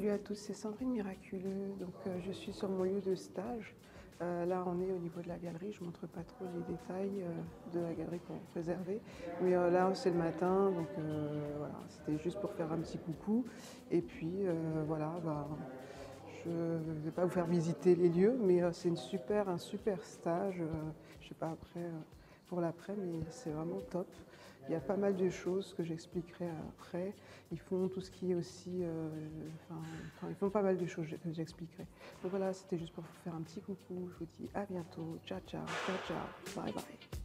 Salut à tous, c'est Sandrine Miraculeux. Donc, euh, je suis sur mon lieu de stage. Euh, là, on est au niveau de la galerie. Je ne montre pas trop les détails euh, de la galerie qu'on préservée. Mais là, c'est le matin, donc voilà, c'était juste pour faire un petit coucou. Et puis, voilà, bah, je ne vais pas vous faire visiter les lieux, mais c'est super, un super stage. je ne sais pas après pour l'après, mais c'est vraiment top. Il y a pas mal de choses que j'expliquerai après. Ils font tout ce qui est aussi... font pas mal de choses que j'expliquerai. Donc voilà, c'était juste pour vous faire un petit coucou. Je vous dis à bientôt. Ciao, ciao, ciao, ciao. Bye, bye.